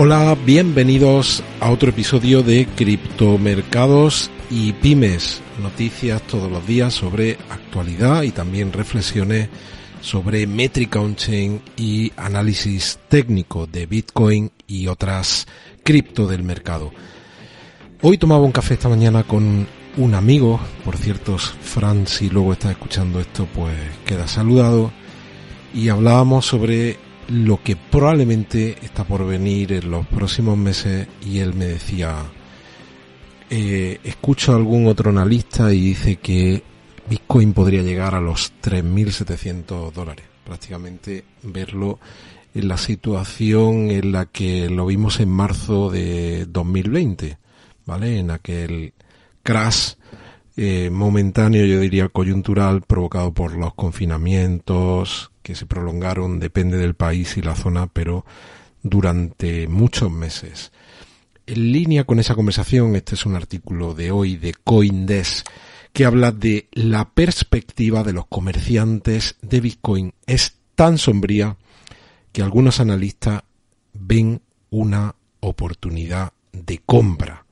Hola, bienvenidos a otro episodio de Criptomercados y Pymes. Noticias todos los días sobre actualidad y también reflexiones sobre métrica on-chain y análisis técnico de Bitcoin y otras cripto del mercado. Hoy tomaba un café esta mañana con un amigo, por cierto, Fran, si luego está escuchando esto, pues queda saludado, y hablábamos sobre lo que probablemente está por venir en los próximos meses y él me decía, eh, escucho a algún otro analista y dice que Bitcoin podría llegar a los 3.700 dólares, prácticamente verlo en la situación en la que lo vimos en marzo de 2020, ¿vale? En aquel crash eh, momentáneo, yo diría coyuntural, provocado por los confinamientos, que se prolongaron, depende del país y la zona, pero durante muchos meses. En línea con esa conversación, este es un artículo de hoy de Coindesk que habla de la perspectiva de los comerciantes de Bitcoin. Es tan sombría que algunos analistas ven una oportunidad de compra.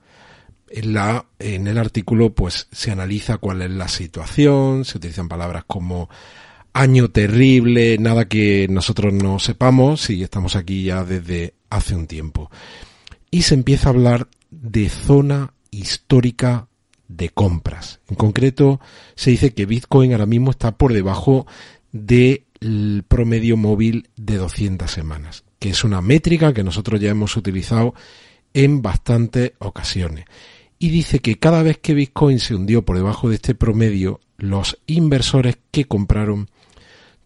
En, la, en el artículo pues se analiza cuál es la situación, se utilizan palabras como año terrible, nada que nosotros no sepamos y estamos aquí ya desde hace un tiempo. Y se empieza a hablar de zona histórica de compras. En concreto, se dice que Bitcoin ahora mismo está por debajo del promedio móvil de 200 semanas, que es una métrica que nosotros ya hemos utilizado en bastantes ocasiones. Y dice que cada vez que Bitcoin se hundió por debajo de este promedio, los inversores que compraron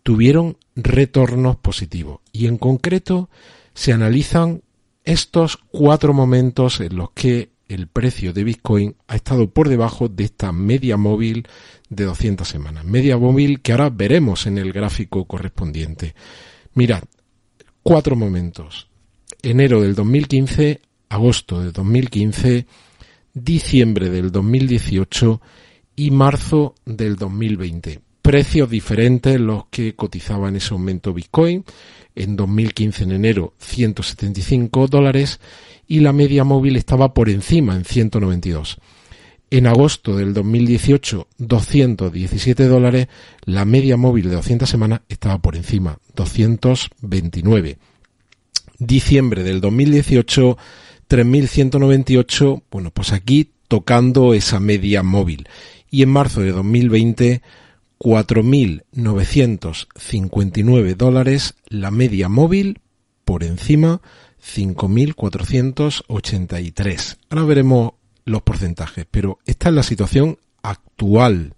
tuvieron retornos positivos y en concreto se analizan estos cuatro momentos en los que el precio de Bitcoin ha estado por debajo de esta media móvil de 200 semanas. Media móvil que ahora veremos en el gráfico correspondiente. Mirad, cuatro momentos. Enero del 2015, agosto del 2015, diciembre del 2018 y marzo del 2020 precios diferentes los que cotizaba en ese momento Bitcoin. En 2015 en enero 175 dólares y la media móvil estaba por encima en 192. En agosto del 2018 217 dólares, la media móvil de 200 semanas estaba por encima 229. Diciembre del 2018 3198, bueno, pues aquí tocando esa media móvil. Y en marzo de 2020 4.959 dólares la media móvil por encima 5.483. Ahora veremos los porcentajes, pero esta es la situación actual,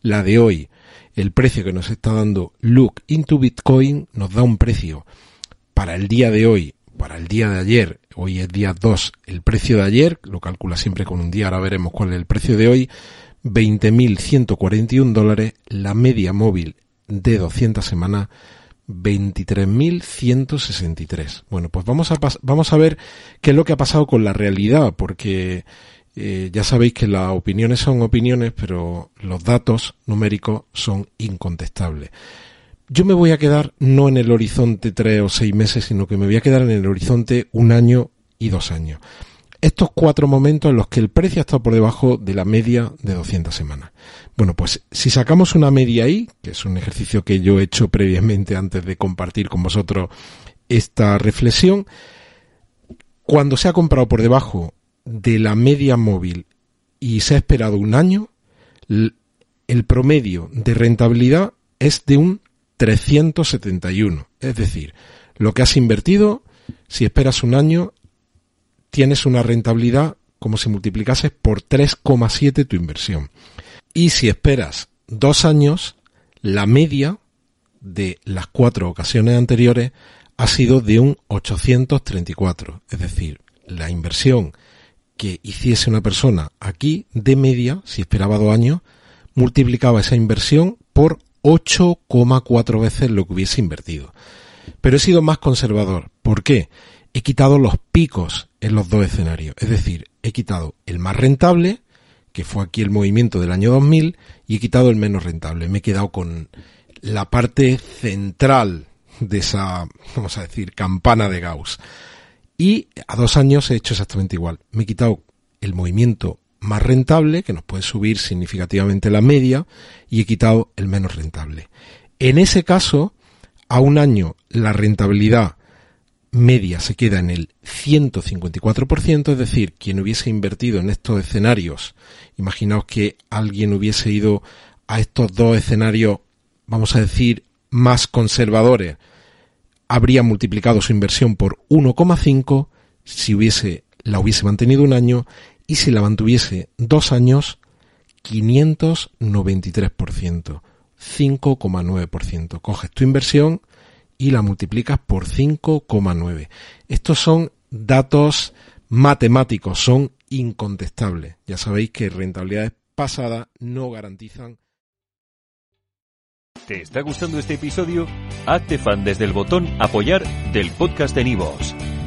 la de hoy. El precio que nos está dando Look into Bitcoin nos da un precio para el día de hoy, para el día de ayer, hoy es día 2, el precio de ayer, lo calcula siempre con un día, ahora veremos cuál es el precio de hoy, 20.141 dólares, la media móvil de 200 semanas 23.163. Bueno, pues vamos a, ver qué es lo que ha pasado con la realidad, porque eh, ya sabéis que las opiniones son opiniones, pero los datos numéricos son incontestables. Yo me voy a quedar no en el horizonte tres o seis meses, sino que me voy a quedar en el horizonte un año y dos años estos cuatro momentos en los que el precio ha estado por debajo de la media de 200 semanas. Bueno, pues si sacamos una media ahí, que es un ejercicio que yo he hecho previamente antes de compartir con vosotros esta reflexión, cuando se ha comprado por debajo de la media móvil y se ha esperado un año, el promedio de rentabilidad es de un 371. Es decir, lo que has invertido, si esperas un año, tienes una rentabilidad como si multiplicases por 3,7 tu inversión. Y si esperas dos años, la media de las cuatro ocasiones anteriores ha sido de un 834. Es decir, la inversión que hiciese una persona aquí de media, si esperaba dos años, multiplicaba esa inversión por 8,4 veces lo que hubiese invertido. Pero he sido más conservador. ¿Por qué? he quitado los picos en los dos escenarios. Es decir, he quitado el más rentable, que fue aquí el movimiento del año 2000, y he quitado el menos rentable. Me he quedado con la parte central de esa, vamos a decir, campana de Gauss. y a dos años he hecho exactamente igual. Me he quitado el movimiento más rentable, que nos puede subir significativamente la media, y he quitado el menos rentable. En ese caso, a un año la rentabilidad media se queda en el 154%, es decir, quien hubiese invertido en estos escenarios, imaginaos que alguien hubiese ido a estos dos escenarios, vamos a decir, más conservadores, habría multiplicado su inversión por 1,5 si hubiese, la hubiese mantenido un año y si la mantuviese dos años, 593%, 5,9%. Coges tu inversión y la multiplicas por 5,9. Estos son datos matemáticos, son incontestables. Ya sabéis que rentabilidades pasadas no garantizan. ¿Te está gustando este episodio? Hazte fan desde el botón apoyar del podcast de Nivos.